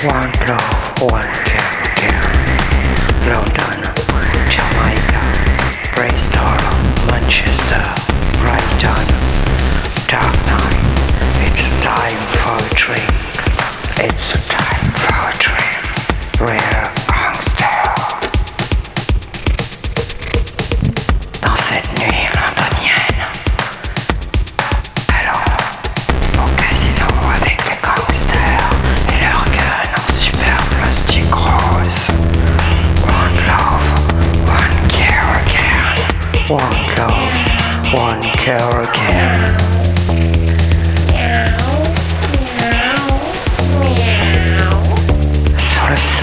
Wanko, Wanko, London, Jamaica, Bristol, Manchester, Brighton, Dark Night. It's time for a drink. It's one cow, one cow again. So sorry.